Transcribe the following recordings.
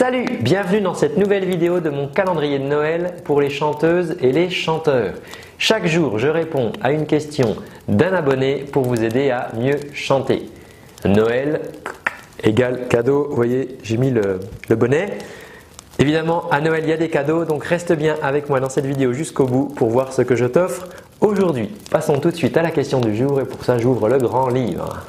Salut, bienvenue dans cette nouvelle vidéo de mon calendrier de Noël pour les chanteuses et les chanteurs. Chaque jour, je réponds à une question d'un abonné pour vous aider à mieux chanter. Noël égale cadeau, vous voyez, j'ai mis le, le bonnet. Évidemment, à Noël, il y a des cadeaux, donc reste bien avec moi dans cette vidéo jusqu'au bout pour voir ce que je t'offre aujourd'hui. Passons tout de suite à la question du jour et pour ça, j'ouvre le grand livre.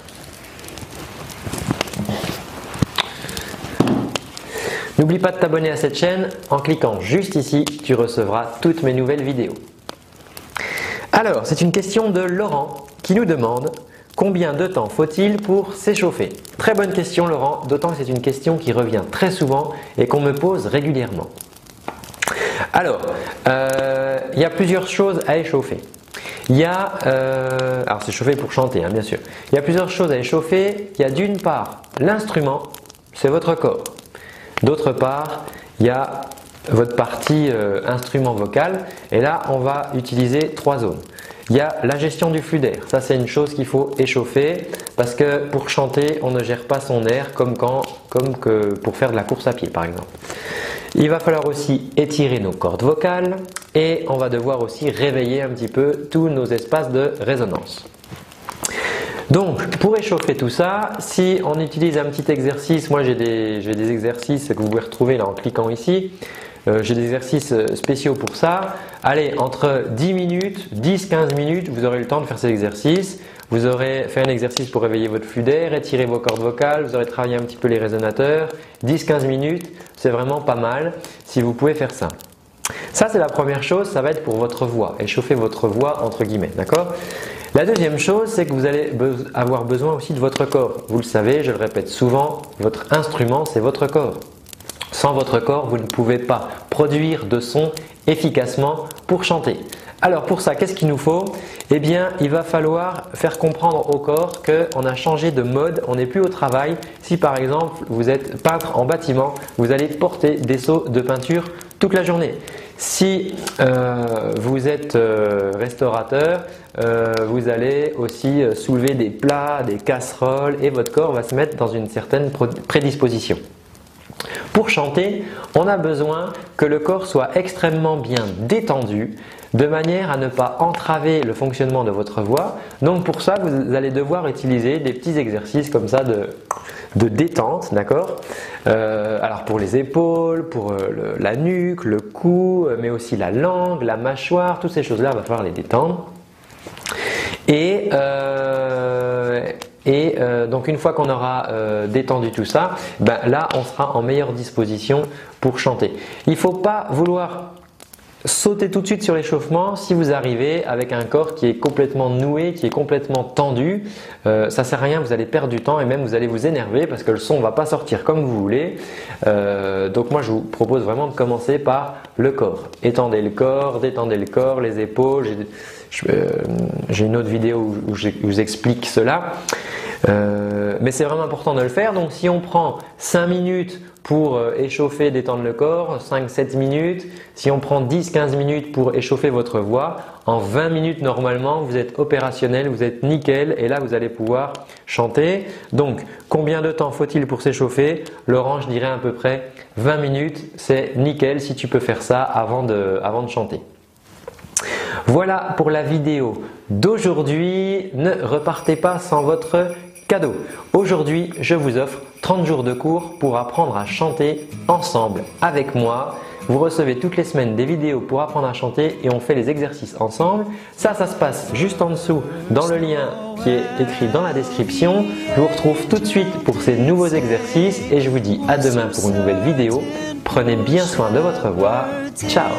N'oublie pas de t'abonner à cette chaîne. En cliquant juste ici, tu recevras toutes mes nouvelles vidéos. Alors, c'est une question de Laurent qui nous demande combien de temps faut-il pour s'échauffer? Très bonne question Laurent, d'autant que c'est une question qui revient très souvent et qu'on me pose régulièrement. Alors, euh, il y a plusieurs choses à échauffer. Il y a, euh, alors c'est chauffer pour chanter, hein, bien sûr. Il y a plusieurs choses à échauffer. Il y a d'une part l'instrument, c'est votre corps. D'autre part, il y a votre partie euh, instrument vocal et là on va utiliser trois zones. Il y a la gestion du flux d'air, ça c'est une chose qu'il faut échauffer parce que pour chanter on ne gère pas son air comme, quand, pour faire de la course à pied par exemple. Il va falloir aussi étirer nos cordes vocales et on va devoir aussi réveiller un petit peu tous nos espaces de résonance. Donc, pour échauffer tout ça, si on utilise un petit exercice, moi j'ai des, exercices que vous pouvez retrouver en cliquant ici. Euh, j'ai des exercices euh, spéciaux pour ça. Allez, entre 10 minutes, 10-15 minutes, vous aurez le temps de faire ces exercices. Vous aurez fait un exercice pour réveiller votre flux d'air, étirer vos cordes vocales, vous aurez travaillé un petit peu les résonateurs. 10-15 minutes, c'est vraiment pas mal si vous pouvez faire ça. Ça, c'est la première chose, ça va être pour votre voix, échauffer votre voix entre guillemets, d'accord? La deuxième chose, c'est que vous allez avoir besoin aussi de votre corps. Vous le savez, je le répète souvent, votre instrument, c'est votre corps. Sans votre corps, vous ne pouvez pas produire de son efficacement pour chanter. Alors pour ça, qu'est-ce qu'il nous faut? Eh bien, il va falloir faire comprendre au corps qu'on a changé de mode, on n'est plus au travail. Si par exemple vous êtes peintre en bâtiment, vous allez porter des seaux de peinture toute la journée. Si euh, vous êtes euh, restaurateur, euh, vous allez aussi soulever des plats, des casseroles et votre corps va se mettre dans une certaine prédisposition. Pour chanter, on a besoin que le corps soit extrêmement bien détendu de manière à ne pas entraver le fonctionnement de votre voix. Donc pour ça, vous allez devoir utiliser des petits exercices comme ça de, détente, d'accord euh, Alors pour les épaules, pour euh, la nuque, le cou, mais aussi la langue, la mâchoire, toutes ces choses-là, il va falloir les détendre. Et, euh, et donc une fois qu'on aura détendu tout ça, ben là on sera en meilleure disposition pour chanter. Il ne faut pas vouloir Sautez tout de suite sur l'échauffement si vous arrivez avec un corps qui est complètement noué, qui est complètement tendu. Euh, ça sert à rien, vous allez perdre du temps et même vous allez vous énerver parce que le son ne va pas sortir comme vous voulez. Euh, donc moi je vous propose vraiment de commencer par le corps. Étendez le corps, détendez le corps, les épaules. J'ai euh, une autre vidéo où je vous explique cela. Euh, mais c'est vraiment important de le faire. Donc si on prend 5 minutes pour euh, échauffer, détendre le corps, 5-7 minutes, si on prend 10-15 minutes pour échauffer votre voix, en 20 minutes normalement vous êtes opérationnel, vous êtes nickel et là vous allez pouvoir chanter. Donc combien de temps faut-il pour s'échauffer? Laurent je dirais à peu près 20 minutes, c'est nickel si tu peux faire ça avant de, avant de chanter. Voilà pour la vidéo d'aujourd'hui. Ne repartez pas sans votre Cadeau. Aujourd'hui, je vous offre 30 jours de cours pour apprendre à chanter ensemble avec moi. Vous recevez toutes les semaines des vidéos pour apprendre à chanter et on fait les exercices ensemble. Ça, ça se passe juste en dessous dans le lien qui est écrit dans la description. Je vous retrouve tout de suite pour ces nouveaux exercices et je vous dis à demain pour une nouvelle vidéo. Prenez bien soin de votre voix. Ciao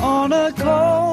on a cold